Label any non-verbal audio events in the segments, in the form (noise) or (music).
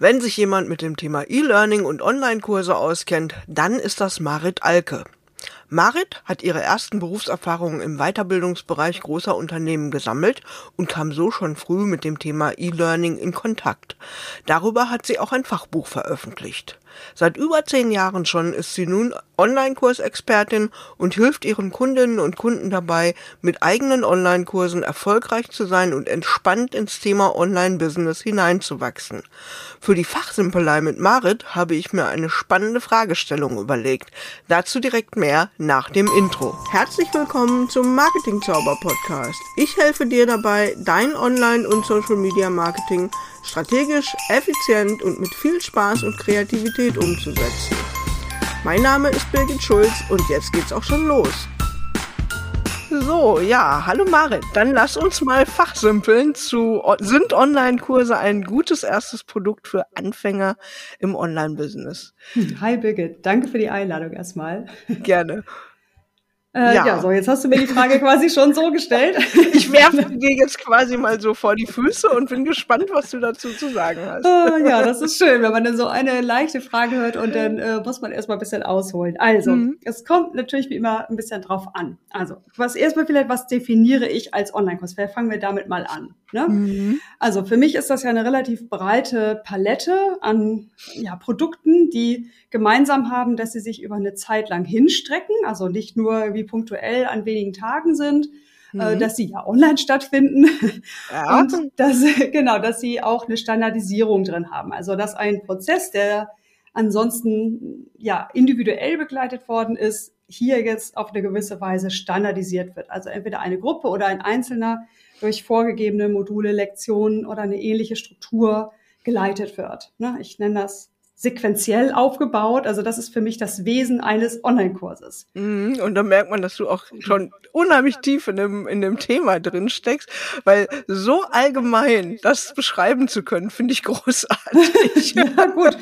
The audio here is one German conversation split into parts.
Wenn sich jemand mit dem Thema E-Learning und Online-Kurse auskennt, dann ist das Marit Alke. Marit hat ihre ersten Berufserfahrungen im Weiterbildungsbereich großer Unternehmen gesammelt und kam so schon früh mit dem Thema E-Learning in Kontakt. Darüber hat sie auch ein Fachbuch veröffentlicht. Seit über zehn Jahren schon ist sie nun Online-Kursexpertin und hilft ihren Kundinnen und Kunden dabei, mit eigenen Online-Kursen erfolgreich zu sein und entspannt ins Thema Online-Business hineinzuwachsen. Für die Fachsimpelei mit Marit habe ich mir eine spannende Fragestellung überlegt. Dazu direkt mehr nach dem Intro. Herzlich willkommen zum Marketing Zauber Podcast. Ich helfe dir dabei, dein Online- und Social Media Marketing strategisch, effizient und mit viel Spaß und Kreativität umzusetzen. Mein Name ist Birgit Schulz und jetzt geht's auch schon los. So, ja, hallo Marit, dann lass uns mal fachsimpeln zu, sind Online-Kurse ein gutes erstes Produkt für Anfänger im Online-Business? Hi Birgit, danke für die Einladung erstmal. Gerne. Äh, ja. ja. so, jetzt hast du mir die Frage quasi schon so gestellt. (laughs) Ich werfe dir jetzt quasi mal so vor die Füße und bin gespannt, was du dazu zu sagen hast. Oh, ja, das ist schön, wenn man dann so eine leichte Frage hört und dann äh, muss man erstmal ein bisschen ausholen. Also, mhm. es kommt natürlich wie immer ein bisschen drauf an. Also, was erstmal vielleicht, was definiere ich als Online-Kurs? Fangen wir damit mal an. Ne? Mhm. Also, für mich ist das ja eine relativ breite Palette an ja, Produkten, die gemeinsam haben, dass sie sich über eine Zeit lang hinstrecken, also nicht nur wie punktuell an wenigen Tagen sind, äh, mhm. dass sie ja online stattfinden ja. (laughs) und dass, (laughs) genau, dass sie auch eine Standardisierung drin haben. Also, dass ein Prozess, der ansonsten ja individuell begleitet worden ist, hier jetzt auf eine gewisse Weise standardisiert wird. Also entweder eine Gruppe oder ein Einzelner durch vorgegebene Module, Lektionen oder eine ähnliche Struktur geleitet wird. Ne, ich nenne das sequenziell aufgebaut. Also das ist für mich das Wesen eines Online-Kurses. Mhm, und da merkt man, dass du auch schon unheimlich tief in dem, in dem Thema drin steckst, weil so allgemein das beschreiben zu können, finde ich großartig. (laughs) ja, gut.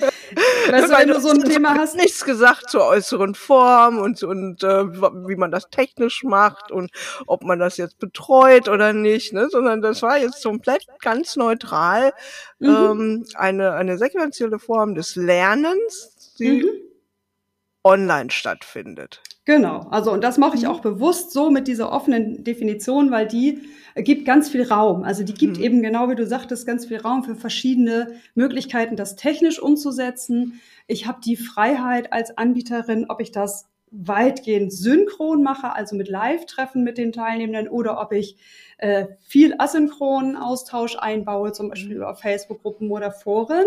Weißt du, wenn du so ein Thema hast. Nichts gesagt zur äußeren Form und, und äh, wie man das technisch macht und ob man das jetzt betreut oder nicht, ne? sondern das war jetzt komplett ganz neutral mhm. ähm, eine, eine sequentielle Form des Lernens, die mhm. online stattfindet. Genau, also und das mache ich mhm. auch bewusst so mit dieser offenen Definition, weil die gibt ganz viel Raum. Also die gibt mhm. eben genau wie du sagtest ganz viel Raum für verschiedene Möglichkeiten, das technisch umzusetzen. Ich habe die Freiheit als Anbieterin, ob ich das weitgehend synchron mache, also mit Live-Treffen mit den Teilnehmenden, oder ob ich äh, viel asynchronen Austausch einbaue, zum Beispiel über Facebook-Gruppen oder Foren.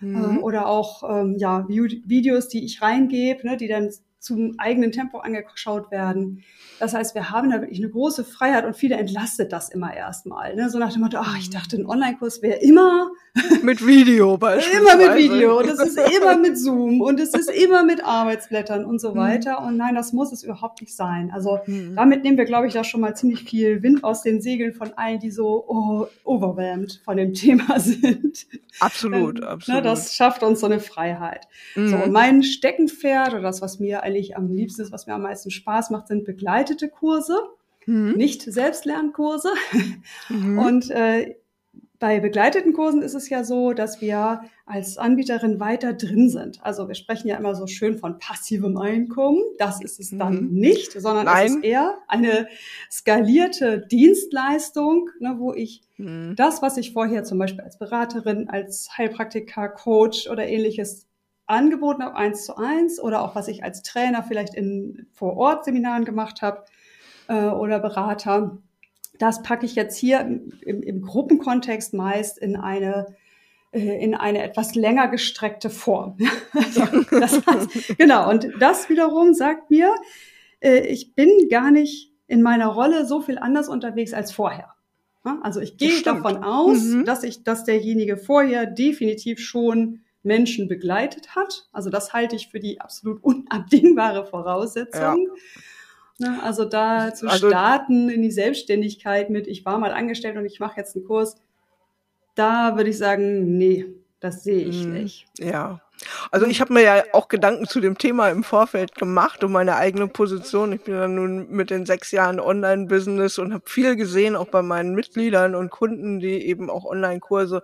Mhm. Äh, oder auch ähm, ja, Videos, die ich reingebe, ne, die dann zum eigenen Tempo angeschaut werden. Das heißt, wir haben da wirklich eine große Freiheit und viele entlastet das immer erstmal. Ne? So nach dem Motto, ach, ich dachte, ein Online-Kurs wäre immer (laughs) mit Video beispielsweise. immer mit Video und es ist immer mit Zoom und es ist immer mit Arbeitsblättern und so mhm. weiter. Und nein, das muss es überhaupt nicht sein. Also mhm. damit nehmen wir, glaube ich, da schon mal ziemlich viel Wind aus den Segeln von allen, die so oh, overwhelmed von dem (laughs) Thema sind. Absolut, ähm, absolut. Ne, das schafft uns so eine Freiheit. Mhm. So, und mein Steckenpferd oder das, was mir eigentlich am liebsten ist, was mir am meisten Spaß macht, sind begleitete Kurse. Mhm. Nicht Selbstlernkurse. Mhm. Und äh, bei begleiteten Kursen ist es ja so, dass wir als Anbieterin weiter drin sind. Also wir sprechen ja immer so schön von passivem Einkommen. Das ist es dann mhm. nicht, sondern Nein. es ist eher eine skalierte Dienstleistung, ne, wo ich mhm. das, was ich vorher zum Beispiel als Beraterin, als Heilpraktiker, Coach oder ähnliches angeboten habe, eins zu eins, oder auch was ich als Trainer vielleicht in Vor-Ort-Seminaren gemacht habe äh, oder Berater, das packe ich jetzt hier im, im Gruppenkontext meist in eine äh, in eine etwas länger gestreckte Form. (laughs) das heißt, genau, und das wiederum sagt mir, äh, ich bin gar nicht in meiner Rolle so viel anders unterwegs als vorher. Also ich gehe davon aus, mhm. dass ich, dass derjenige vorher definitiv schon Menschen begleitet hat. Also das halte ich für die absolut unabdingbare Voraussetzung. Ja. Ne, also da zu also, starten in die Selbstständigkeit mit, ich war mal angestellt und ich mache jetzt einen Kurs, da würde ich sagen, nee, das sehe ich mhm. nicht. Ja. Also ich habe mir ja auch Gedanken zu dem Thema im Vorfeld gemacht um meine eigene Position. Ich bin ja nun mit den sechs Jahren Online-Business und habe viel gesehen, auch bei meinen Mitgliedern und Kunden, die eben auch Online-Kurse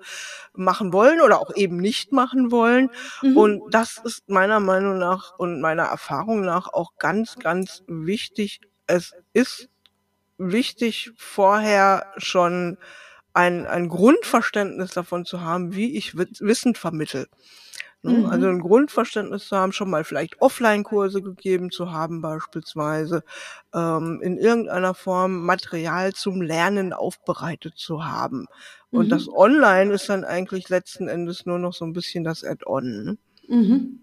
machen wollen oder auch eben nicht machen wollen. Mhm. Und das ist meiner Meinung nach und meiner Erfahrung nach auch ganz, ganz wichtig. Es ist wichtig, vorher schon ein, ein Grundverständnis davon zu haben, wie ich Wissen vermittel. Ne? Mhm. Also ein Grundverständnis zu haben, schon mal vielleicht Offline-Kurse gegeben zu haben beispielsweise, ähm, in irgendeiner Form Material zum Lernen aufbereitet zu haben. Und mhm. das Online ist dann eigentlich letzten Endes nur noch so ein bisschen das Add-on. Ne? Mhm.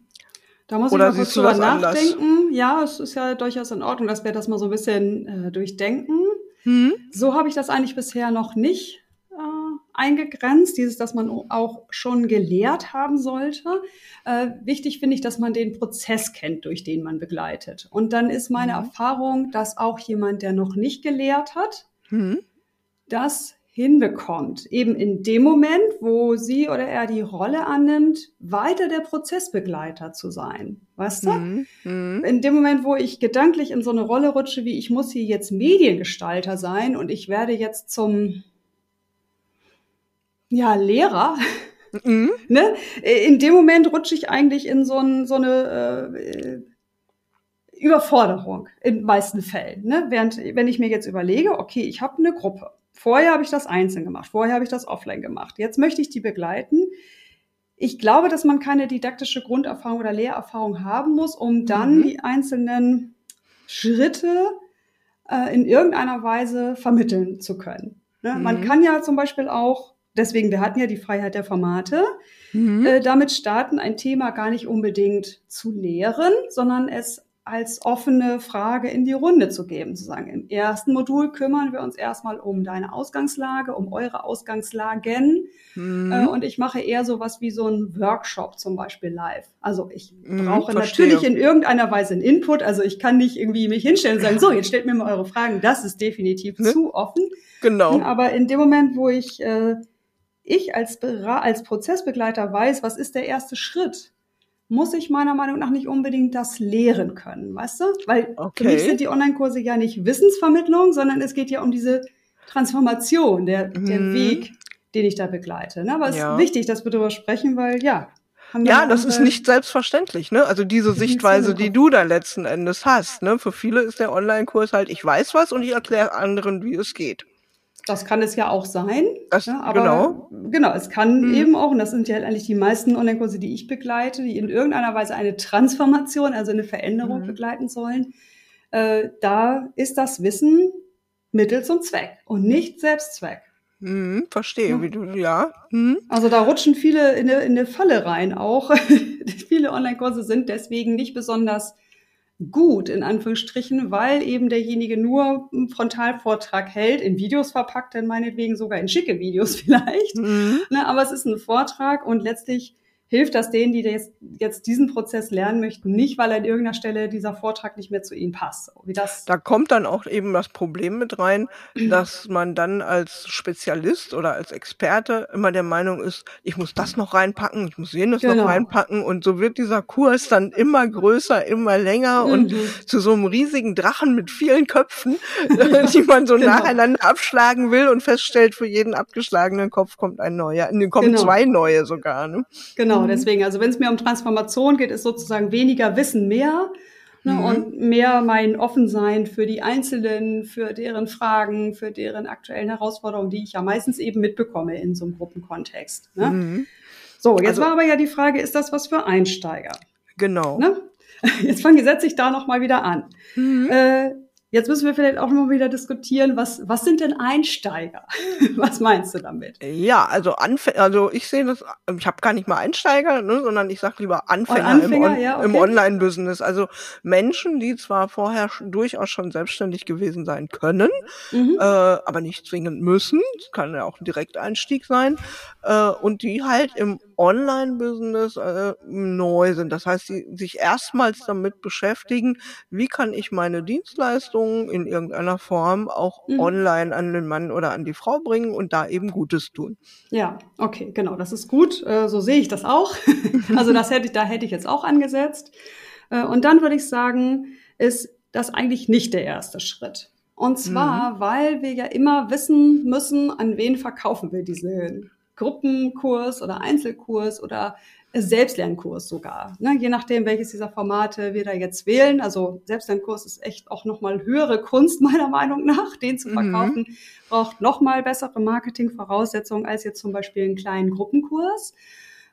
Da muss Oder ich mal kurz drüber nachdenken. Anders? Ja, es ist ja durchaus in Ordnung, dass wir das mal so ein bisschen äh, durchdenken. Mhm. So habe ich das eigentlich bisher noch nicht eingegrenzt, dieses, dass man auch schon gelehrt haben sollte. Äh, wichtig finde ich, dass man den Prozess kennt, durch den man begleitet. Und dann ist meine mhm. Erfahrung, dass auch jemand, der noch nicht gelehrt hat, mhm. das hinbekommt. Eben in dem Moment, wo sie oder er die Rolle annimmt, weiter der Prozessbegleiter zu sein. Weißt du? Mhm. mhm. In dem Moment, wo ich gedanklich in so eine Rolle rutsche, wie ich muss hier jetzt Mediengestalter sein und ich werde jetzt zum ja, Lehrer. Mhm. (laughs) ne? In dem Moment rutsche ich eigentlich in so, ein, so eine äh, Überforderung in meisten Fällen. Ne? Während, wenn ich mir jetzt überlege, okay, ich habe eine Gruppe. Vorher habe ich das einzeln gemacht, vorher habe ich das offline gemacht. Jetzt möchte ich die begleiten. Ich glaube, dass man keine didaktische Grunderfahrung oder Lehrerfahrung haben muss, um dann mhm. die einzelnen Schritte äh, in irgendeiner Weise vermitteln zu können. Ne? Mhm. Man kann ja zum Beispiel auch deswegen, wir hatten ja die Freiheit der Formate, mhm. äh, damit starten, ein Thema gar nicht unbedingt zu lehren, sondern es als offene Frage in die Runde zu geben, zu sagen, im ersten Modul kümmern wir uns erstmal um deine Ausgangslage, um eure Ausgangslagen. Mhm. Äh, und ich mache eher so was wie so ein Workshop zum Beispiel live. Also ich mhm, brauche mhm, natürlich in irgendeiner Weise einen Input. Also ich kann nicht irgendwie mich hinstellen und sagen, so, jetzt stellt mir mal eure Fragen. Das ist definitiv ne? zu offen. Genau. Aber in dem Moment, wo ich äh, ich als, als Prozessbegleiter weiß, was ist der erste Schritt, muss ich meiner Meinung nach nicht unbedingt das lehren können, weißt du? Weil okay. für mich sind die Online-Kurse ja nicht Wissensvermittlung, sondern es geht ja um diese Transformation, der, mhm. der Weg, den ich da begleite. Ne? Aber es ja. ist wichtig, dass wir darüber sprechen, weil ja. Ja, das ist nicht selbstverständlich, ne? Also diese Sichtweise, die du da letzten Endes hast, ne? Für viele ist der Online-Kurs halt, ich weiß was und ich erkläre anderen, wie es geht. Das kann es ja auch sein. Das, ja, aber genau. Genau, es kann mhm. eben auch, und das sind ja eigentlich die meisten Online-Kurse, die ich begleite, die in irgendeiner Weise eine Transformation, also eine Veränderung mhm. begleiten sollen. Äh, da ist das Wissen Mittel zum Zweck und nicht Selbstzweck. Mhm, verstehe, ja. wie du, ja. Mhm. Also da rutschen viele in eine, in eine Falle rein auch. (laughs) viele Online-Kurse sind deswegen nicht besonders gut, in Anführungsstrichen, weil eben derjenige nur einen Frontalvortrag hält, in Videos verpackt, denn meinetwegen sogar in schicke Videos (laughs) vielleicht. Mhm. Ne, aber es ist ein Vortrag und letztlich hilft das denen, die jetzt, jetzt diesen Prozess lernen möchten, nicht, weil an irgendeiner Stelle dieser Vortrag nicht mehr zu ihnen passt. Wie das da kommt dann auch eben das Problem mit rein, dass man dann als Spezialist oder als Experte immer der Meinung ist, ich muss das noch reinpacken, ich muss jenes genau. noch reinpacken und so wird dieser Kurs dann immer größer, immer länger mhm. und zu so einem riesigen Drachen mit vielen Köpfen, (laughs) die man so genau. nacheinander abschlagen will und feststellt, für jeden abgeschlagenen Kopf kommt ein neuer, ne, kommen genau. zwei neue sogar. Ne? Genau. Genau, mhm. deswegen, also wenn es mir um Transformation geht, ist sozusagen weniger Wissen mehr ne, mhm. und mehr mein Offensein für die Einzelnen, für deren Fragen, für deren aktuellen Herausforderungen, die ich ja meistens eben mitbekomme in so einem Gruppenkontext. Ne? Mhm. So, jetzt also, war aber ja die Frage, ist das was für Einsteiger? Genau. Ne? (laughs) Jetzt fange setze ich da noch mal wieder an. Mhm. Äh, Jetzt müssen wir vielleicht auch noch wieder diskutieren, was, was sind denn Einsteiger? (laughs) was meinst du damit? Ja, also Anfänger, also ich sehe das, ich habe gar nicht mal Einsteiger, ne, sondern ich sage lieber Anfänger, Anfänger im, On ja, okay. im Online-Business. Also Menschen, die zwar vorher durchaus schon selbstständig gewesen sein können, mhm. äh, aber nicht zwingend müssen, das kann ja auch ein Direkteinstieg sein, äh, und die halt im Online-Business äh, neu sind. Das heißt, die sich erstmals damit beschäftigen, wie kann ich meine Dienstleistungen in irgendeiner Form auch mhm. online an den Mann oder an die Frau bringen und da eben Gutes tun. Ja, okay, genau, das ist gut. Äh, so sehe ich das auch. (laughs) also das hätte ich, da hätte ich jetzt auch angesetzt. Äh, und dann würde ich sagen, ist das eigentlich nicht der erste Schritt. Und zwar, mhm. weil wir ja immer wissen müssen, an wen verkaufen wir diesen Gruppenkurs oder Einzelkurs oder Selbstlernkurs sogar. Ne? Je nachdem, welches dieser Formate wir da jetzt wählen. Also Selbstlernkurs ist echt auch nochmal höhere Kunst, meiner Meinung nach. Den zu mhm. verkaufen mhm. braucht nochmal bessere Marketingvoraussetzungen als jetzt zum Beispiel einen kleinen Gruppenkurs.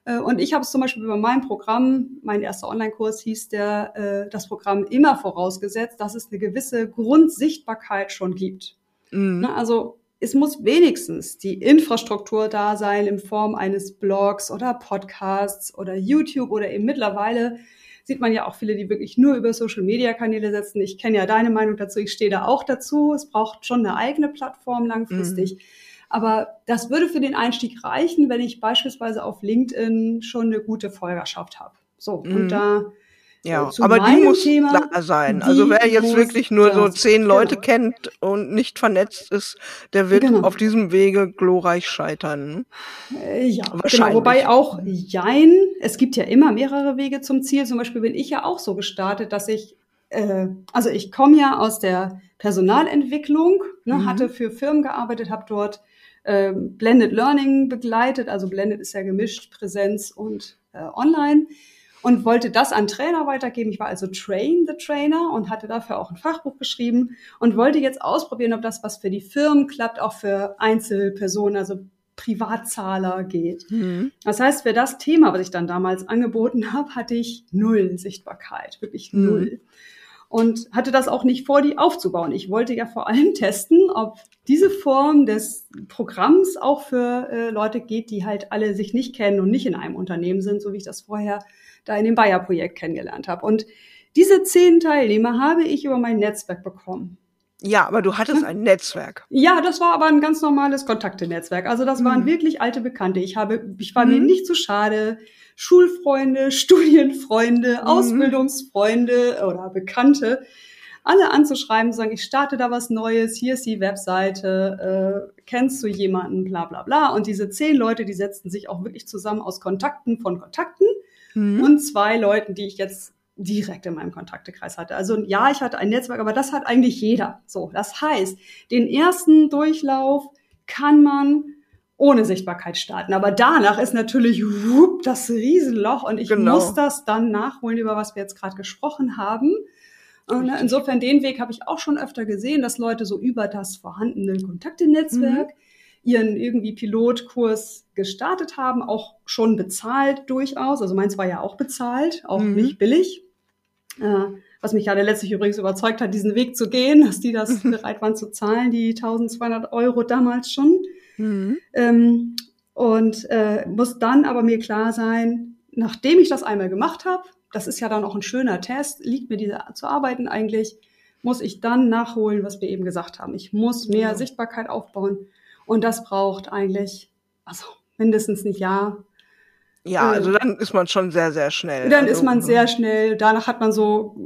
Äh, und ich habe es zum Beispiel über mein Programm, mein erster Online-Kurs hieß der, äh, das Programm immer vorausgesetzt, dass es eine gewisse Grundsichtbarkeit schon gibt. Mhm. Ne, also es muss wenigstens die Infrastruktur da sein in Form eines Blogs oder Podcasts oder YouTube oder eben mittlerweile sieht man ja auch viele, die wirklich nur über Social-Media-Kanäle setzen. Ich kenne ja deine Meinung dazu, ich stehe da auch dazu. Es braucht schon eine eigene Plattform langfristig. Mhm. Aber das würde für den Einstieg reichen, wenn ich beispielsweise auf LinkedIn schon eine gute Folgerschaft habe. So, mhm. und da ja, äh, aber die muss Thema, da sein. Also wer jetzt wirklich nur so zehn Leute genau. kennt und nicht vernetzt ist, der wird genau. auf diesem Wege glorreich scheitern. Äh, ja, genau. Wobei auch Jein, es gibt ja immer mehrere Wege zum Ziel. Zum Beispiel bin ich ja auch so gestartet, dass ich, äh, also ich komme ja aus der Personalentwicklung, ne, mhm. hatte für Firmen gearbeitet, habe dort äh, Blended Learning begleitet. Also Blended ist ja gemischt, Präsenz und äh, Online. Und wollte das an Trainer weitergeben. Ich war also Train the Trainer und hatte dafür auch ein Fachbuch geschrieben und wollte jetzt ausprobieren, ob das was für die Firmen klappt, auch für Einzelpersonen, also Privatzahler geht. Mhm. Das heißt, für das Thema, was ich dann damals angeboten habe, hatte ich null Sichtbarkeit, wirklich mhm. Und hatte das auch nicht vor, die aufzubauen. Ich wollte ja vor allem (laughs) testen, ob diese Form des Programms auch für äh, Leute geht, die halt alle sich nicht kennen und nicht in einem Unternehmen sind, so wie ich das vorher da in dem Bayer-Projekt kennengelernt habe. Und diese zehn Teilnehmer habe ich über mein Netzwerk bekommen. Ja, aber du hattest ein Netzwerk. Ja, das war aber ein ganz normales Kontaktenetzwerk. Also das waren mhm. wirklich alte Bekannte. Ich habe, ich war mhm. mir nicht zu schade, Schulfreunde, (laughs) Studienfreunde, mhm. Ausbildungsfreunde oder Bekannte, alle anzuschreiben, sagen, ich starte da was Neues, hier ist die Webseite, äh, kennst du jemanden, bla bla bla. Und diese zehn Leute, die setzten sich auch wirklich zusammen aus Kontakten von Kontakten mhm. und zwei Leuten, die ich jetzt direkt in meinem Kontaktekreis hatte. Also ja, ich hatte ein Netzwerk, aber das hat eigentlich jeder. So, das heißt, den ersten Durchlauf kann man ohne Sichtbarkeit starten. Aber danach ist natürlich whoop, das Riesenloch und ich genau. muss das dann nachholen, über was wir jetzt gerade gesprochen haben. Und ne, insofern den Weg habe ich auch schon öfter gesehen, dass Leute so über das vorhandene Kontaktenetzwerk mhm. Ihren irgendwie Pilotkurs gestartet haben, auch schon bezahlt durchaus. Also meins war ja auch bezahlt, auch mhm. nicht billig. Äh, was mich ja letztlich übrigens überzeugt hat, diesen Weg zu gehen, (laughs) dass die das bereit waren zu zahlen, die 1200 Euro damals schon. Mhm. Ähm, und äh, muss dann aber mir klar sein, nachdem ich das einmal gemacht habe, das ist ja dann auch ein schöner Test, liegt mir diese zu arbeiten eigentlich, muss ich dann nachholen, was wir eben gesagt haben. Ich muss mehr ja. Sichtbarkeit aufbauen und das braucht eigentlich, also mindestens ein Jahr. Ja, äh, also dann ist man schon sehr, sehr schnell. Dann also, ist man sehr schnell. Danach hat man so,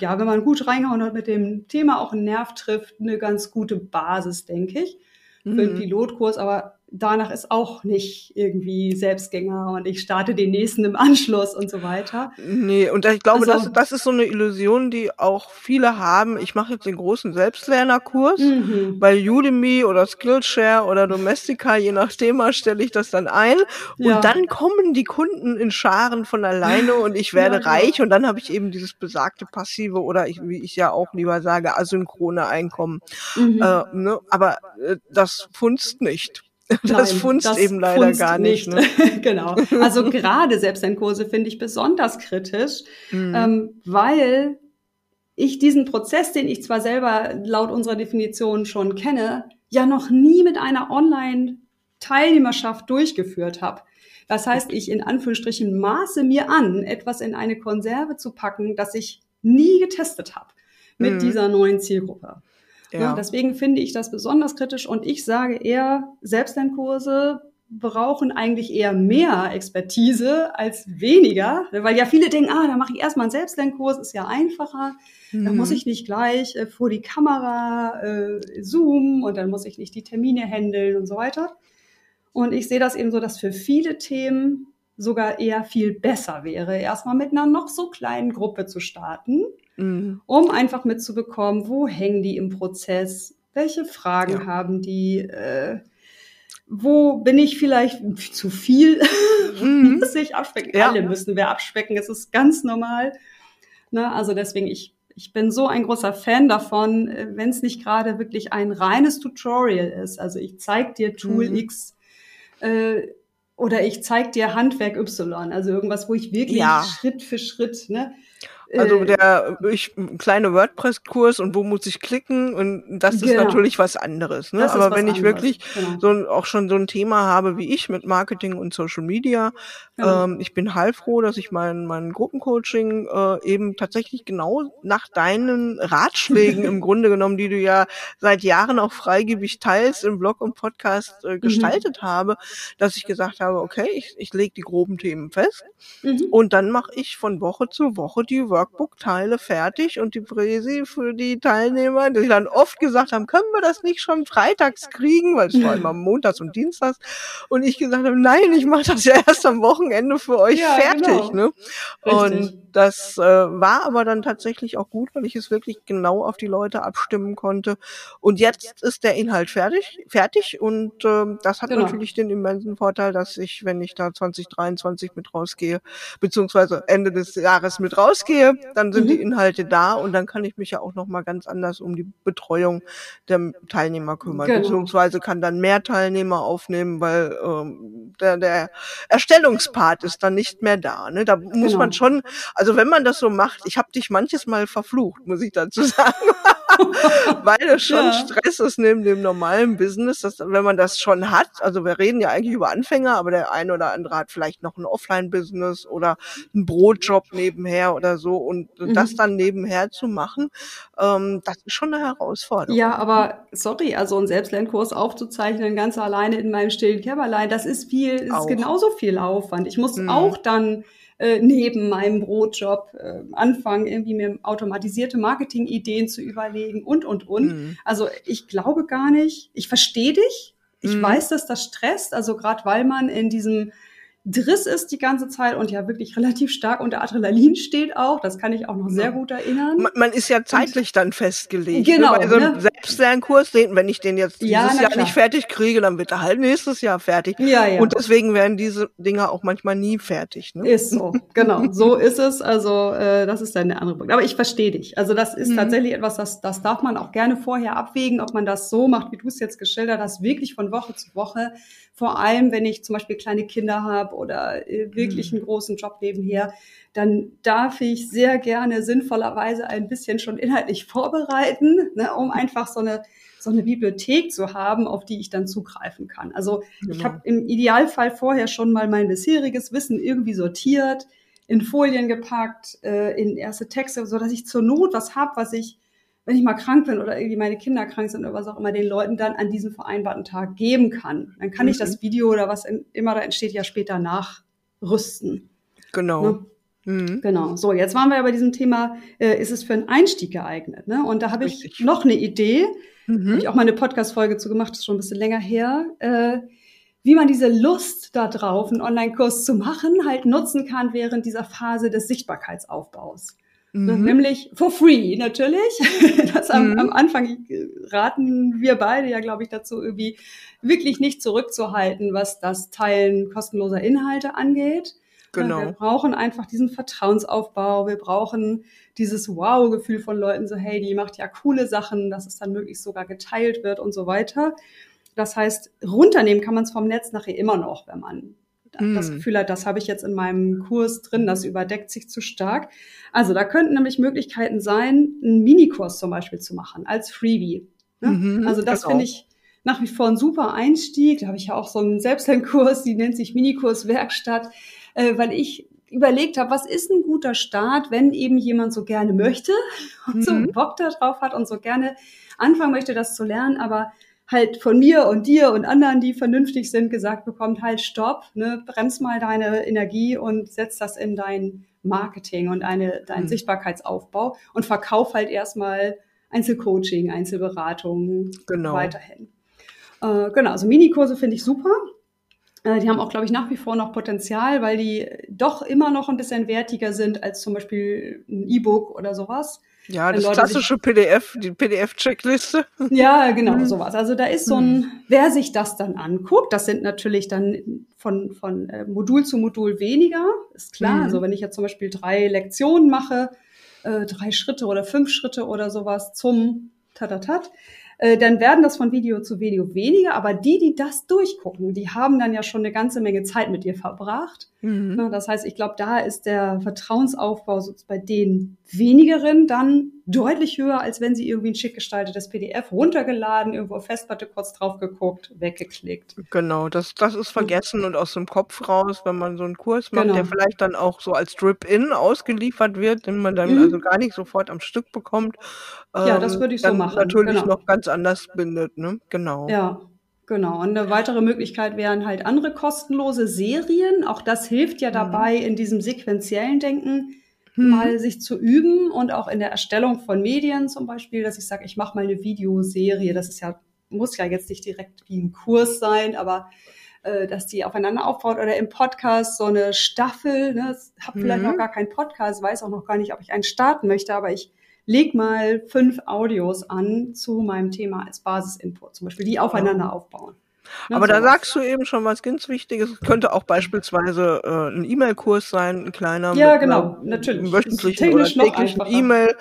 ja, wenn man gut reingehauen hat mit dem Thema auch einen Nerv trifft, eine ganz gute Basis, denke ich für einen mhm. Pilotkurs, aber danach ist auch nicht irgendwie Selbstgänger und ich starte den nächsten im Anschluss und so weiter. Nee, und ich glaube, also, das, das ist so eine Illusion, die auch viele haben. Ich mache jetzt den großen Selbstlernerkurs. Mhm. Bei Udemy oder Skillshare oder Domestika, je nach Thema, stelle ich das dann ein. Und ja. dann kommen die Kunden in Scharen von alleine und ich werde ja, reich. Ja. Und dann habe ich eben dieses besagte passive oder ich, wie ich ja auch lieber sage, asynchrone Einkommen. Mhm. Äh, ne? Aber äh, das funzt nicht. (laughs) Das Nein, funzt das eben leider funzt gar nicht. nicht. Ne? (laughs) genau. Also (laughs) gerade Selbstlernkurse finde ich besonders kritisch, mhm. ähm, weil ich diesen Prozess, den ich zwar selber laut unserer Definition schon kenne, ja noch nie mit einer Online-Teilnehmerschaft durchgeführt habe. Das heißt, ich in Anführungsstrichen maße mir an, etwas in eine Konserve zu packen, das ich nie getestet habe mit mhm. dieser neuen Zielgruppe. Ja. ja. deswegen finde ich das besonders kritisch und ich sage eher, Selbstlernkurse brauchen eigentlich eher mehr Expertise als weniger, weil ja viele denken, ah, da mache ich erstmal einen Selbstlernkurs, ist ja einfacher, mhm. dann muss ich nicht gleich äh, vor die Kamera äh, zoomen und dann muss ich nicht die Termine handeln und so weiter. Und ich sehe das eben so, dass für viele Themen sogar eher viel besser wäre, erstmal mit einer noch so kleinen Gruppe zu starten, mhm. um einfach mitzubekommen, wo hängen die im Prozess, welche Fragen ja. haben die, äh, wo bin ich vielleicht zu viel, mhm. (laughs) muss ich abspecken. Ja. Alle müssen wir abspecken, es ist ganz normal. Ne? Also deswegen, ich, ich bin so ein großer Fan davon, äh, wenn es nicht gerade wirklich ein reines Tutorial ist. Also ich zeige dir Tool mhm. X äh, oder ich zeige dir Handwerk Y, also irgendwas, wo ich wirklich ja. Schritt für Schritt, ne, also äh, der ich kleine WordPress-Kurs und wo muss ich klicken und das ist genau. natürlich was anderes. Ne? Aber wenn ich wirklich genau. so ein, auch schon so ein Thema habe wie ich mit Marketing und Social Media, genau. ähm, ich bin heilfroh, dass ich mein, mein Gruppencoaching äh, eben tatsächlich genau nach deinen Ratschlägen im (laughs) Grunde genommen, die du ja seit Jahren auch freigebig teilst im Blog und Podcast äh, mhm. gestaltet mhm. habe, dass ich gesagt habe, okay, ich, ich lege die groben Themen fest mhm. und dann mache ich von Woche zu Woche die Workbook-Teile fertig und die Präsi für die Teilnehmer, die dann oft gesagt haben, können wir das nicht schon freitags kriegen, weil es war immer (laughs) montags und dienstags. Und ich gesagt habe, nein, ich mache das ja (laughs) erst am Wochenende für euch ja, fertig. Genau. Ne? Und das äh, war aber dann tatsächlich auch gut, weil ich es wirklich genau auf die Leute abstimmen konnte. Und jetzt ist der Inhalt fertig, fertig und äh, das hat genau. natürlich den immensen Vorteil, dass ich, wenn ich da 2023 mit rausgehe, beziehungsweise Ende des Jahres mit rausgehe, dann sind mhm. die Inhalte da und dann kann ich mich ja auch noch mal ganz anders um die Betreuung der Teilnehmer kümmern, genau. beziehungsweise kann dann mehr Teilnehmer aufnehmen, weil ähm, der, der Erstellungspart ist dann nicht mehr da. Ne? Da muss genau. man schon, also wenn man das so macht, ich habe dich manches Mal verflucht, muss ich dazu (laughs) sagen. (laughs) weil es schon ja. Stress ist neben dem normalen Business, dass, wenn man das schon hat, also wir reden ja eigentlich über Anfänger, aber der eine oder andere hat vielleicht noch ein Offline-Business oder einen Brotjob nebenher oder so und mhm. das dann nebenher zu machen, ähm, das ist schon eine Herausforderung. Ja, aber sorry, also einen Selbstlernkurs aufzuzeichnen, ganz alleine in meinem stillen Kämmerlein, das ist viel, ist genauso viel Aufwand. Ich muss mhm. auch dann äh, neben meinem Brotjob äh, anfangen, irgendwie mir automatisierte Marketingideen zu überlegen und, und, und. Mhm. Also ich glaube gar nicht, ich verstehe dich. Ich mhm. weiß, dass das stresst, also gerade weil man in diesem Driss ist die ganze Zeit und ja wirklich relativ stark unter Adrenalin steht auch. Das kann ich auch noch sehr gut erinnern. Man, man ist ja zeitlich und, dann festgelegt. Ne? Genau. Ne? Bei so einem ne? Selbstlernkurs, wenn ich den jetzt dieses ja, Jahr nicht fertig kriege, dann wird er halt nächstes Jahr fertig. Ja, ja. Und deswegen werden diese Dinger auch manchmal nie fertig. Ne? Ist so, genau. So ist es. Also äh, das ist dann der andere Punkt. Aber ich verstehe dich. Also das ist mhm. tatsächlich etwas, das, das darf man auch gerne vorher abwägen, ob man das so macht, wie du es jetzt geschildert hast, wirklich von Woche zu Woche vor allem, wenn ich zum Beispiel kleine Kinder habe oder äh, wirklich mhm. einen großen Job nebenher, dann darf ich sehr gerne sinnvollerweise ein bisschen schon inhaltlich vorbereiten, ne, um einfach so eine so eine Bibliothek zu haben, auf die ich dann zugreifen kann. Also genau. ich habe im Idealfall vorher schon mal mein bisheriges Wissen irgendwie sortiert, in Folien gepackt, äh, in erste Texte, so dass ich zur Not was habe, was ich wenn ich mal krank bin oder irgendwie meine Kinder krank sind oder was auch immer, den Leuten dann an diesem vereinbarten Tag geben kann. Dann kann mhm. ich das mhm. Video oder was immer da entsteht ja später nachrüsten. Genau. Ne? Mhm. Genau. So, jetzt waren wir ja bei diesem Thema, äh, ist es für einen Einstieg geeignet? Ne? Und da habe ich noch eine Idee, mhm. habe ich auch mal eine Podcast-Folge zu gemacht, das ist schon ein bisschen länger her, äh, wie man diese Lust da drauf, einen Online-Kurs zu machen, halt nutzen kann während dieser Phase des Sichtbarkeitsaufbaus. Mhm. Nämlich for free natürlich. (laughs) Das am, mhm. am Anfang raten wir beide ja, glaube ich, dazu, irgendwie wirklich nicht zurückzuhalten, was das Teilen kostenloser Inhalte angeht. Genau. Wir brauchen einfach diesen Vertrauensaufbau. Wir brauchen dieses Wow-Gefühl von Leuten, so hey, die macht ja coole Sachen, dass es dann möglichst sogar geteilt wird und so weiter. Das heißt, runternehmen kann man es vom Netz nachher immer noch, wenn man mhm. das Gefühl hat, das habe ich jetzt in meinem Kurs drin, das überdeckt sich zu stark. Also da könnten nämlich Möglichkeiten sein, einen Minikurs zum Beispiel zu machen als Freebie. Ne? Mhm, also das genau. finde ich nach wie vor ein super Einstieg. Da habe ich ja auch so einen Selbstlernkurs, die nennt sich Minikurs Werkstatt, äh, weil ich überlegt habe, was ist ein guter Start, wenn eben jemand so gerne möchte (laughs) und mhm. so Bock darauf hat und so gerne anfangen möchte, das zu lernen, aber halt von mir und dir und anderen, die vernünftig sind, gesagt bekommt, halt stopp, ne, brems mal deine Energie und setz das in dein Marketing und eine, deinen mhm. Sichtbarkeitsaufbau und verkauf halt erstmal Einzelcoaching, Einzelberatung genau. weiterhin. Äh, genau, also Minikurse finde ich super. Äh, die haben auch, glaube ich, nach wie vor noch Potenzial, weil die doch immer noch ein bisschen wertiger sind als zum Beispiel ein E-Book oder sowas. Ja, das klassische PDF, die PDF-Checkliste. (laughs) Ja, genau, mhm. sowas. Also da ist so ein, mhm. wer sich das dann anguckt, das sind natürlich dann von, von äh, Modul zu Modul weniger, ist klar. Mhm. Also wenn ich jetzt zum Beispiel drei Lektionen mache, äh, drei Schritte oder fünf Schritte oder sowas zum Tatatat, äh, dann werden das von Video zu Video weniger. Aber die, die das durchgucken, die haben dann ja schon eine ganze Menge Zeit mit dir verbracht. Mhm. Na, das heißt, ich glaube, da ist der Vertrauensaufbau bei den wenigeren dann deutlich höher, als wenn sie irgendwie ein schick gestaltetes PDF runtergeladen, irgendwo auf Festplatte kurz drauf geguckt, weggeklickt. Genau, das, das ist vergessen und aus dem Kopf raus, wenn man so einen Kurs macht, genau. der vielleicht dann auch so als Drip-In ausgeliefert wird, den man dann mhm. also gar nicht sofort am Stück bekommt. ja, das ähm, würde ich so machen. Natürlich genau. noch ganz anders bindet, ne? Genau. Ja, Genau. Und eine weitere Möglichkeit wären halt andere kostenlose Serien. Auch das hilft ja mhm. dabei, in diesem sequenziellen Denken hm. mal sich zu üben und auch in der Erstellung von Medien zum Beispiel, dass ich sage, ich mache mal eine Videoserie. Das ist ja, muss ja jetzt nicht direkt wie ein Kurs sein, aber äh, dass die aufeinander aufbaut oder im Podcast so eine Staffel. Ne? Ich habe vielleicht noch mhm. gar keinen Podcast, weiß auch noch gar nicht, ob ich einen starten möchte, aber ich leg mal fünf Audios an zu meinem Thema als Basisinput, zum Beispiel, die aufeinander aufbauen. Aber da sagst du eben schon was ganz Wichtiges. Es könnte auch beispielsweise äh, ein E-Mail-Kurs sein, ein kleiner. Ja, genau, natürlich. Wöchentlichen oder täglichen E-Mail.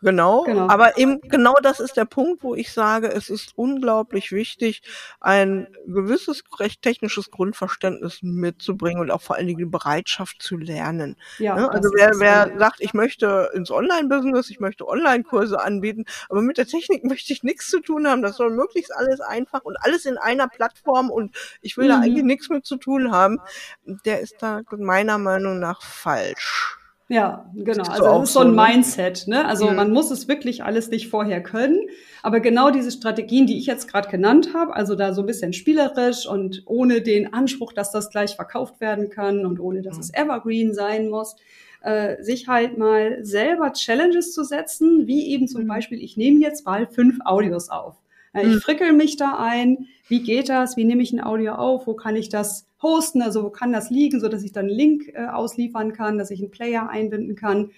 Genau. genau. Aber eben genau das ist der Punkt, wo ich sage, es ist unglaublich wichtig, ein gewisses recht technisches Grundverständnis mitzubringen und auch vor allen Dingen die Bereitschaft zu lernen. Ja, ne? Also wer, wer sagt, ich möchte ins Online-Business, ich möchte Online-Kurse anbieten, aber mit der Technik (laughs) möchte ich nichts zu tun haben. Das soll möglichst alles einfach und alles in einer Plattform Plattform und ich will mhm. da eigentlich nichts mit zu tun haben, der ist da meiner Meinung nach falsch. Ja, genau. Also das ist so ein ne? Mindset. Ne? Also mhm. man muss es wirklich alles nicht vorher können. Aber genau diese Strategien, die ich jetzt gerade genannt habe, also da so ein bisschen spielerisch und ohne den Anspruch, dass das gleich verkauft werden kann und ohne, dass mhm. es evergreen sein muss, äh, sich halt mal selber Challenges zu setzen, wie eben zum mhm. Beispiel, ich nehme jetzt mal fünf Audios auf. Ich mhm. frickel mich da ein. Wie geht das? Wie nehme ich ein Audio auf? Wo kann ich das hosten? Also wo kann das liegen, so dass ich dann einen Link äh, ausliefern kann, dass ich einen Player einbinden kann?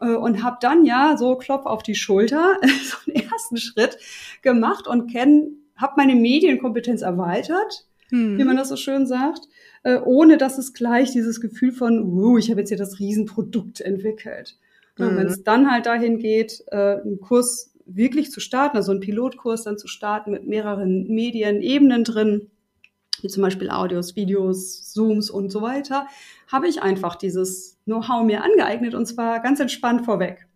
Äh, und habe dann ja so Klopf auf die Schulter, (laughs) so einen ersten Schritt gemacht und kenn, habe meine Medienkompetenz erweitert, mhm. wie man das so schön sagt, äh, ohne dass es gleich dieses Gefühl von, uh, ich habe jetzt hier das Riesenprodukt entwickelt. Mhm. Wenn es dann halt dahin geht, äh, einen Kurs wirklich zu starten, also einen Pilotkurs dann zu starten mit mehreren Medienebenen drin, wie zum Beispiel Audios, Videos, Zooms und so weiter, habe ich einfach dieses Know-how mir angeeignet und zwar ganz entspannt vorweg.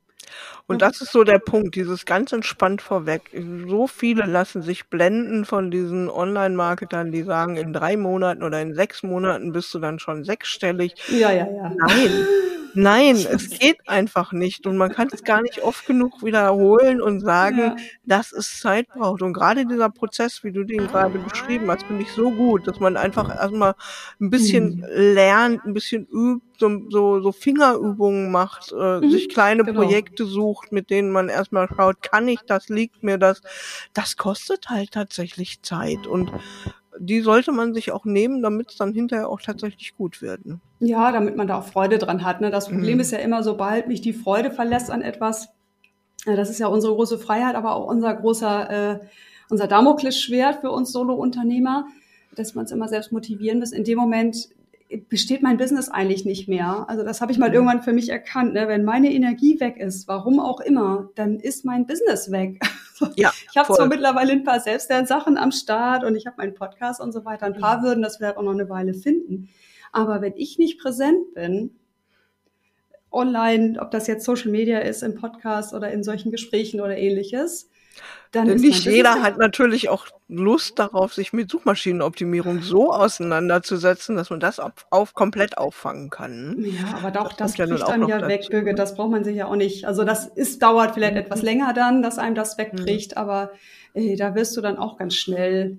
Und das ist so der Punkt, dieses ganz entspannt vorweg. So viele lassen sich blenden von diesen Online-Marketern, die sagen, in drei Monaten oder in sechs Monaten bist du dann schon sechsstellig. Ja, ja, ja. Nein. Nein, es geht einfach nicht. Und man kann es gar nicht oft genug wiederholen und sagen, ja. dass es Zeit braucht. Und gerade dieser Prozess, wie du den gerade beschrieben hast, finde ich so gut, dass man einfach erstmal ein bisschen mhm. lernt, ein bisschen übt, so, so, so Fingerübungen macht, äh, mhm, sich kleine genau. Projekte sucht, mit denen man erstmal schaut, kann ich das, liegt mir das. Das kostet halt tatsächlich Zeit. Und die sollte man sich auch nehmen, damit es dann hinterher auch tatsächlich gut wird. Ne? Ja, damit man da auch Freude dran hat. Ne? Das Problem mhm. ist ja immer, sobald mich die Freude verlässt an etwas, äh, das ist ja unsere große Freiheit, aber auch unser großer, äh, unser Damoklesschwert für uns Solo-Unternehmer, dass man es immer selbst motivieren muss. In dem Moment besteht mein Business eigentlich nicht mehr. Also das habe ich mal mhm. irgendwann für mich erkannt. Ne? Wenn meine Energie weg ist, warum auch immer, dann ist mein Business weg. (laughs) Ja, ich habe zwar mittlerweile ein paar Selbstlernsachen am Start und ich habe meinen Podcast und so weiter. Ein paar mhm. würden das vielleicht auch noch eine Weile finden. Aber wenn ich nicht präsent bin, online, ob das jetzt Social Media ist, im Podcast oder in solchen Gesprächen oder ähnliches, dann Denn nicht jeder hat natürlich auch Lust darauf, sich mit Suchmaschinenoptimierung so auseinanderzusetzen, dass man das auf, auf komplett auffangen kann. Ja, aber doch, das, das ja dann ja weg, Bürger. Das braucht man sich ja auch nicht. Also das ist, dauert vielleicht etwas länger dann, dass einem das wegbricht, mhm. aber ey, da wirst du dann auch ganz schnell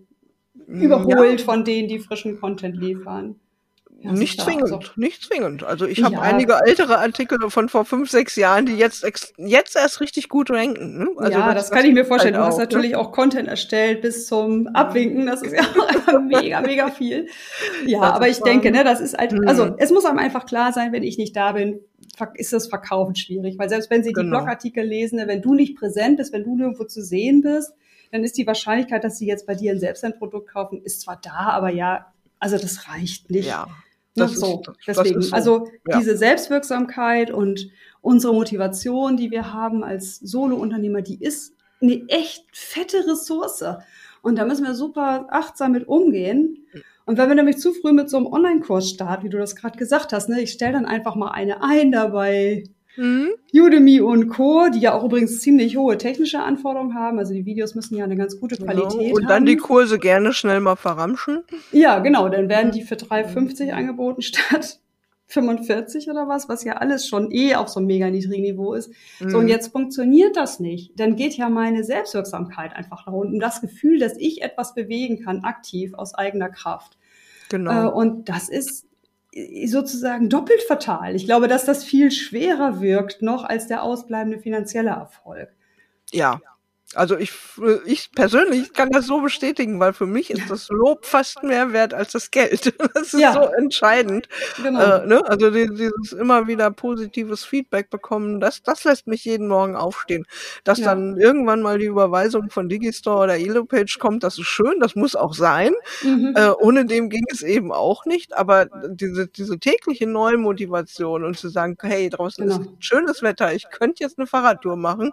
überholt ja. von denen, die frischen Content liefern. Ja, nicht zwingend, also, nicht zwingend. Also ich habe ja. einige ältere Artikel von vor fünf, sechs Jahren, die jetzt jetzt erst richtig gut ranken. Ne? Also ja, das, das kann ich mir vorstellen. Halt du hast auch, natürlich ne? auch Content erstellt bis zum Abwinken. Das ist ja (laughs) mega, mega viel. Ja, das aber ich denke, ne, das ist halt, mhm. also es muss einem einfach klar sein, wenn ich nicht da bin, ist das Verkaufen schwierig. Weil selbst wenn sie genau. die Blogartikel lesen, ne, wenn du nicht präsent bist, wenn du nirgendwo zu sehen bist, dann ist die Wahrscheinlichkeit, dass sie jetzt bei dir ein Selbstentprodukt kaufen, ist zwar da, aber ja, also das reicht nicht. Ja. Das ne, so, ist, deswegen. So. Also ja. diese Selbstwirksamkeit und unsere Motivation, die wir haben als Solo-Unternehmer, die ist eine echt fette Ressource. Und da müssen wir super achtsam mit umgehen. Und wenn wir nämlich zu früh mit so einem Online-Kurs starten, wie du das gerade gesagt hast, ne, ich stelle dann einfach mal eine ein dabei, Mhm. Udemy und Co., die ja auch übrigens ziemlich hohe technische Anforderungen haben. Also die Videos müssen ja eine ganz gute. Qualität genau. Und dann haben. die Kurse gerne schnell mal verramschen. Ja, genau. Dann werden die für 3,50 angeboten statt (laughs) 45 oder was, was ja alles schon eh auf so einem mega niedrigen Niveau ist. Mhm. So, und mhm. jetzt funktioniert das nicht. Dann geht ja meine Selbstwirksamkeit einfach nach unten. Das Gefühl, dass ich etwas bewegen kann, aktiv, aus eigener Kraft. Genau. Äh, und das ist sozusagen doppelt fatal. Ich glaube, dass das viel schwerer wirkt noch als der ausbleibende finanzielle Erfolg. Ja, also ich, ich persönlich kann das so bestätigen, weil für mich ist das Lob fast mehr wert als das Geld. (laughs) Das ist ja. so entscheidend. Genau. Äh, ne? Also dieses immer wieder positives Feedback bekommen, das, das lässt mich jeden Morgen aufstehen. Dass ja. dann irgendwann mal die Überweisung von Digistore oder Elopage kommt, das ist schön, das muss auch sein. Mhm. Äh, ohne dem ging es eben auch nicht. Aber diese, diese tägliche neue Motivation und zu sagen, hey, draußen genau. ist schönes Wetter, ich könnte jetzt eine Fahrradtour machen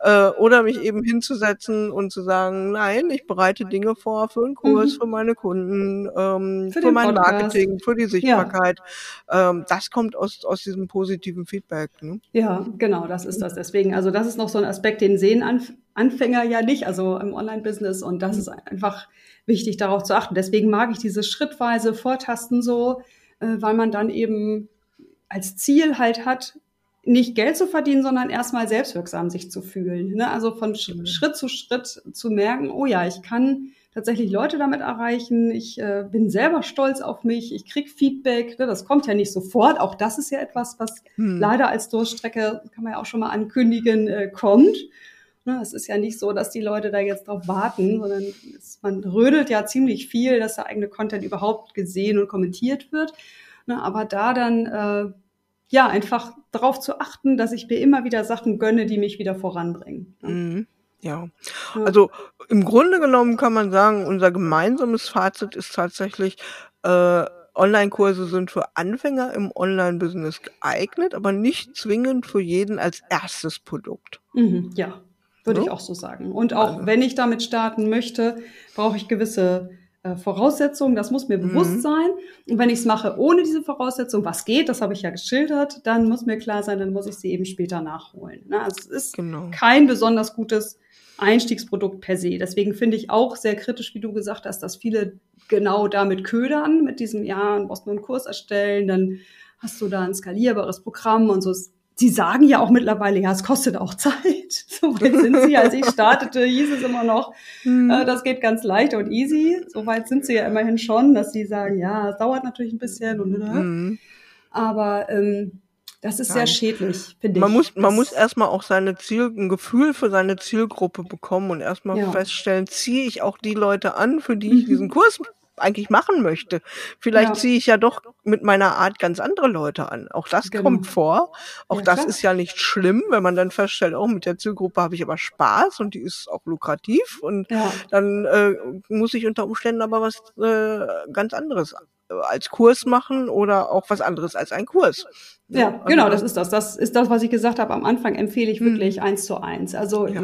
äh, oder mich eben hin hinzusetzen und zu sagen, nein, ich bereite Dinge vor für einen Kurs, mhm. für meine Kunden, ähm, für, für mein Podcast. Marketing, für die Sichtbarkeit. Ja. Ähm, das kommt aus, aus diesem positiven Feedback. Ne? Ja, genau, das ist das. Deswegen, also das ist noch so ein Aspekt, den sehen Anf Anfänger ja nicht, also im Online-Business. Und das mhm. ist einfach wichtig, darauf zu achten. Deswegen mag ich diese schrittweise Vortasten so, äh, weil man dann eben als Ziel halt hat, nicht Geld zu verdienen, sondern erstmal selbstwirksam sich zu fühlen. Ne? Also von mhm. Schritt zu Schritt zu merken, oh ja, ich kann tatsächlich Leute damit erreichen. Ich äh, bin selber stolz auf mich. Ich krieg Feedback. Ne? Das kommt ja nicht sofort. Auch das ist ja etwas, was hm. leider als Durchstrecke, kann man ja auch schon mal ankündigen, äh, kommt. Ne? Es ist ja nicht so, dass die Leute da jetzt drauf warten, sondern es, man rödelt ja ziemlich viel, dass der eigene Content überhaupt gesehen und kommentiert wird. Ne? Aber da dann äh, ja, einfach darauf zu achten, dass ich mir immer wieder Sachen gönne, die mich wieder voranbringen. Mhm. Ja, also im Grunde genommen kann man sagen, unser gemeinsames Fazit ist tatsächlich, äh, Online-Kurse sind für Anfänger im Online-Business geeignet, aber nicht zwingend für jeden als erstes Produkt. Mhm, ja, würde ja? ich auch so sagen. Und auch also. wenn ich damit starten möchte, brauche ich gewisse äh, Voraussetzungen, das muss mir mhm. bewusst sein. Und wenn ich es mache ohne diese Voraussetzung, was geht, das habe ich ja geschildert, dann muss mir klar sein, dann muss ich sie eben später nachholen. Ne? Also es ist genau. kein besonders gutes Einstiegsprodukt per se. Deswegen finde ich auch sehr kritisch, wie du gesagt hast, dass viele genau damit ködern, mit diesem, ja, du musst nur einen Kurs erstellen, dann hast du da ein skalierbares Programm und so. Sie sagen ja auch mittlerweile, ja, es kostet auch Zeit. (laughs) So weit sind sie. Als ich startete, hieß es immer noch, mhm. äh, das geht ganz leicht und easy. So weit sind sie ja immerhin schon, dass sie sagen, ja, es dauert natürlich ein bisschen und mhm. aber ähm, das ist Nein. sehr schädlich, finde ich. Man muss, man muss erstmal auch seine Ziel, ein Gefühl für seine Zielgruppe bekommen und erstmal ja. feststellen, ziehe ich auch die Leute an, für die ich (laughs) diesen Kurs eigentlich machen möchte. Vielleicht ja. ziehe ich ja doch mit meiner Art ganz andere Leute an. Auch das genau. kommt vor. Auch ja, das klar. ist ja nicht schlimm, wenn man dann feststellt, oh, mit der Zielgruppe habe ich aber Spaß und die ist auch lukrativ und ja. dann äh, muss ich unter Umständen aber was äh, ganz anderes äh, als Kurs machen oder auch was anderes als ein Kurs. Ja, also, genau, das ist das. Das ist das, was ich gesagt habe. Am Anfang empfehle ich hm. wirklich eins zu eins. Also ja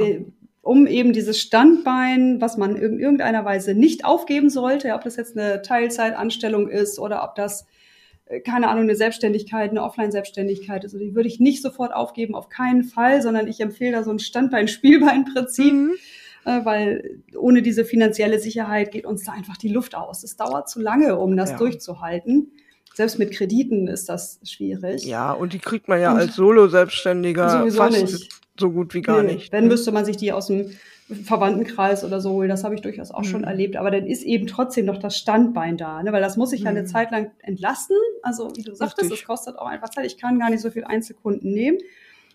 um eben dieses Standbein, was man in irgendeiner Weise nicht aufgeben sollte, ob das jetzt eine Teilzeitanstellung ist oder ob das äh, keine Ahnung, eine Selbstständigkeit, eine Offline-Selbstständigkeit ist. Also die würde ich nicht sofort aufgeben, auf keinen Fall, sondern ich empfehle da so ein Standbein-Spielbein-Prinzip. Mhm äh, weil ohne diese finanzielle Sicherheit geht uns da einfach die Luft aus. Es dauert zu lange, um das ja. durchzuhalten. Selbst mit Krediten ist das schwierig. Ja, und die kriegt man ja und als Solo-Selbstständiger fast nicht. So gut wie gar nee, nicht. Wenn ne? müsste man sich die aus dem Verwandtenkreis oder so, das habe ich durchaus auch mhm. schon erlebt, aber dann ist eben trotzdem noch das Standbein da, ne? weil das muss ich ja eine mhm. Zeit lang entlasten. Also wie du sagtest, es kostet auch einfach Zeit. Ich kann gar nicht so viel Einzelkunden nehmen.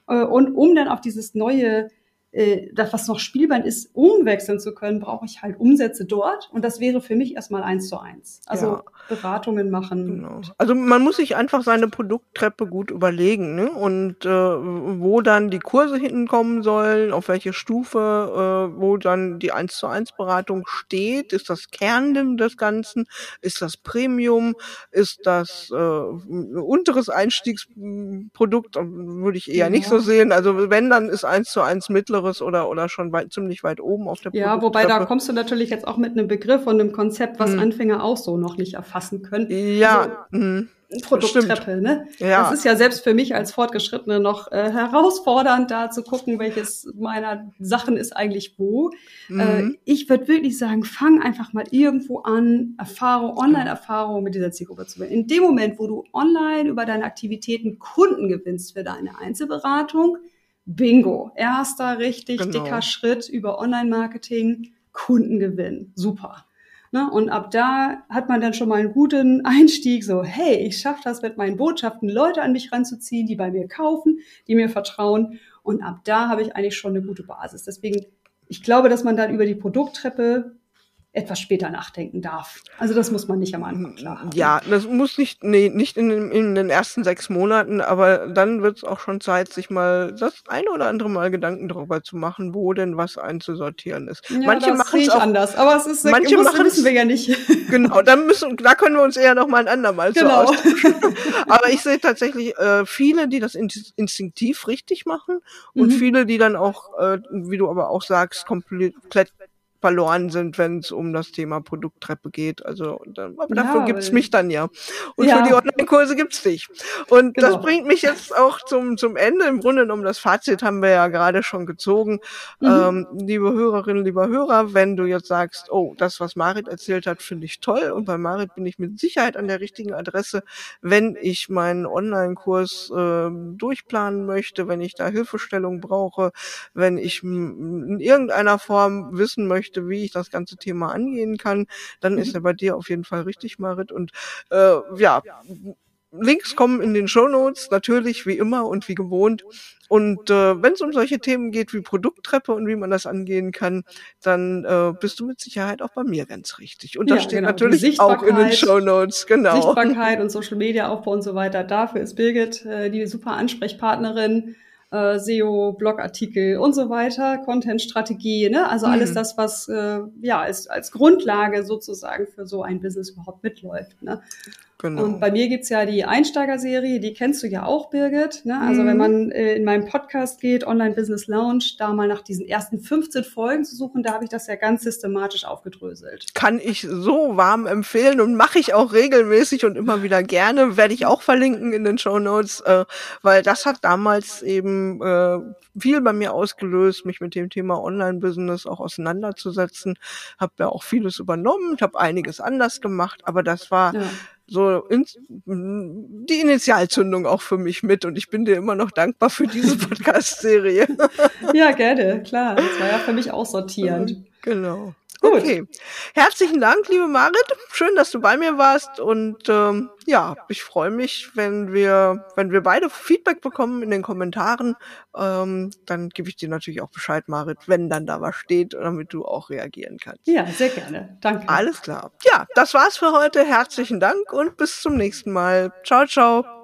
Äh, und um dann auf dieses neue äh, das, was noch Spielbein ist, umwechseln zu können, brauche ich halt Umsätze dort. Und das wäre für mich erstmal eins zu eins. Also ja. Beratungen machen. Genau. Also man muss sich einfach seine Produkttreppe gut überlegen ne? und äh, wo dann die Kurse hinkommen sollen, auf welche Stufe, äh, wo dann die eins zu eins Beratung steht. Ist das Kern des Ganzen? Ist das Premium? Ist das äh, unteres Einstiegsprodukt? Würde ich eher ja. nicht so sehen. Also wenn, dann ist eins zu eins mittleres oder, oder schon weit, ziemlich weit oben auf der Ja, wobei da kommst du natürlich jetzt auch mit einem Begriff und einem Konzept, was hm. Anfänger auch so noch nicht erfassen können. Ja. So, mhm. Produkttreppe, ne? Ja. Das ist ja selbst für mich als Fortgeschrittene noch äh, herausfordernd, da zu gucken, welches meiner Sachen ist eigentlich wo. Mhm. Äh, ich würde wirklich sagen, fang einfach mal irgendwo an, Erfahrung, Online-Erfahrung mit dieser Zielgruppe zu gewinnen. In dem Moment, wo du online über deine Aktivitäten Kunden gewinnst für deine Einzelberatung, bingo, erster richtig genau. dicker Schritt über Online-Marketing, Kundengewinn. Super. Ne? Und ab da hat man dann schon mal einen guten Einstieg, so, hey, ich schaffe das mit meinen Botschaften, Leute an mich ranzuziehen, die bei mir kaufen, die mir vertrauen. Und ab da habe ich eigentlich schon eine gute Basis. Deswegen, ich glaube, dass man dann über die Produkttreppe etwas später nachdenken darf. Also das muss man nicht am Anfang klar haben. Ja, das muss nicht, nee, nicht in, in den ersten sechs Monaten, aber dann wird es auch schon Zeit, sich mal das eine oder andere Mal Gedanken darüber zu machen, wo denn was einzusortieren ist. Ja, manche machen es anders, aber es ist manche machen wissen wir ja nicht. (laughs) Genau, dann müssen, da können wir uns eher noch mal ein andermal genau. so austauschen. (laughs) aber ich sehe tatsächlich äh, viele, die das instinktiv richtig machen und mhm. viele, die dann auch, äh, wie du aber auch sagst, komplett verloren sind, wenn es um das Thema Produkttreppe geht. Also aber ja, dafür gibt's mich dann ja. Und ja. für die Online-Kurse gibt's dich. Und genau. das bringt mich jetzt auch zum, zum Ende. Im Grunde um das Fazit haben wir ja gerade schon gezogen. Mhm. Ähm, liebe Hörerinnen, lieber Hörer, wenn du jetzt sagst, oh, das, was Marit erzählt hat, finde ich toll. Und bei Marit bin ich mit Sicherheit an der richtigen Adresse, wenn ich meinen Online-Kurs äh, durchplanen möchte, wenn ich da Hilfestellung brauche, wenn ich in irgendeiner Form wissen möchte, möchte, wie ich das ganze Thema angehen kann, dann mhm. ist er bei dir auf jeden Fall richtig, Marit. Und äh, ja, Links kommen in den Show Notes natürlich wie immer und wie gewohnt. Und äh, wenn es um solche Themen geht wie Produkttreppe und wie man das angehen kann, dann äh, bist du mit Sicherheit auch bei mir ganz richtig. Und das ja, steht genau. natürlich auch in den Show Notes. Genau. Sichtbarkeit und Social Media Aufbau und so weiter. Dafür ist Birgit äh, die super Ansprechpartnerin äh, SEO, Blogartikel und so weiter, Content-Strategie, ne? also mhm. alles das, was äh, ja als, als Grundlage sozusagen für so ein Business überhaupt mitläuft. Ne? Genau. Und bei mir gibt's ja die Einsteigerserie, die kennst du ja auch, Birgit. Ne? Also mhm. wenn man äh, in meinem Podcast geht, Online Business Lounge, da mal nach diesen ersten 15 Folgen zu suchen, da habe ich das ja ganz systematisch aufgedröselt. Kann ich so warm empfehlen und mache ich auch regelmäßig und immer wieder gerne. Werde ich auch verlinken in den Show Notes, äh, weil das hat damals eben äh, viel bei mir ausgelöst, mich mit dem Thema Online-Business auch auseinanderzusetzen. Habe ja auch vieles übernommen, habe einiges anders gemacht, aber das war ja so in, die Initialzündung auch für mich mit und ich bin dir immer noch dankbar für diese (laughs) Podcast-Serie. ja, gerne, klar. Das war ja für mich auch sortierend. Genau. Gut. Okay. Herzlichen Dank, liebe Marit. Schön, dass du bei mir warst. Und ähm, ja, ich freue mich, wenn wir, wenn wir beide Feedback bekommen in den Kommentaren. Ähm, dann gebe ich dir natürlich auch Bescheid, Marit, wenn dann da was steht, damit du auch reagieren kannst. Ja, sehr gerne. Danke. Alles klar. Ja, das war's für heute. Herzlichen Dank und bis zum nächsten Mal. Ciao, ciao.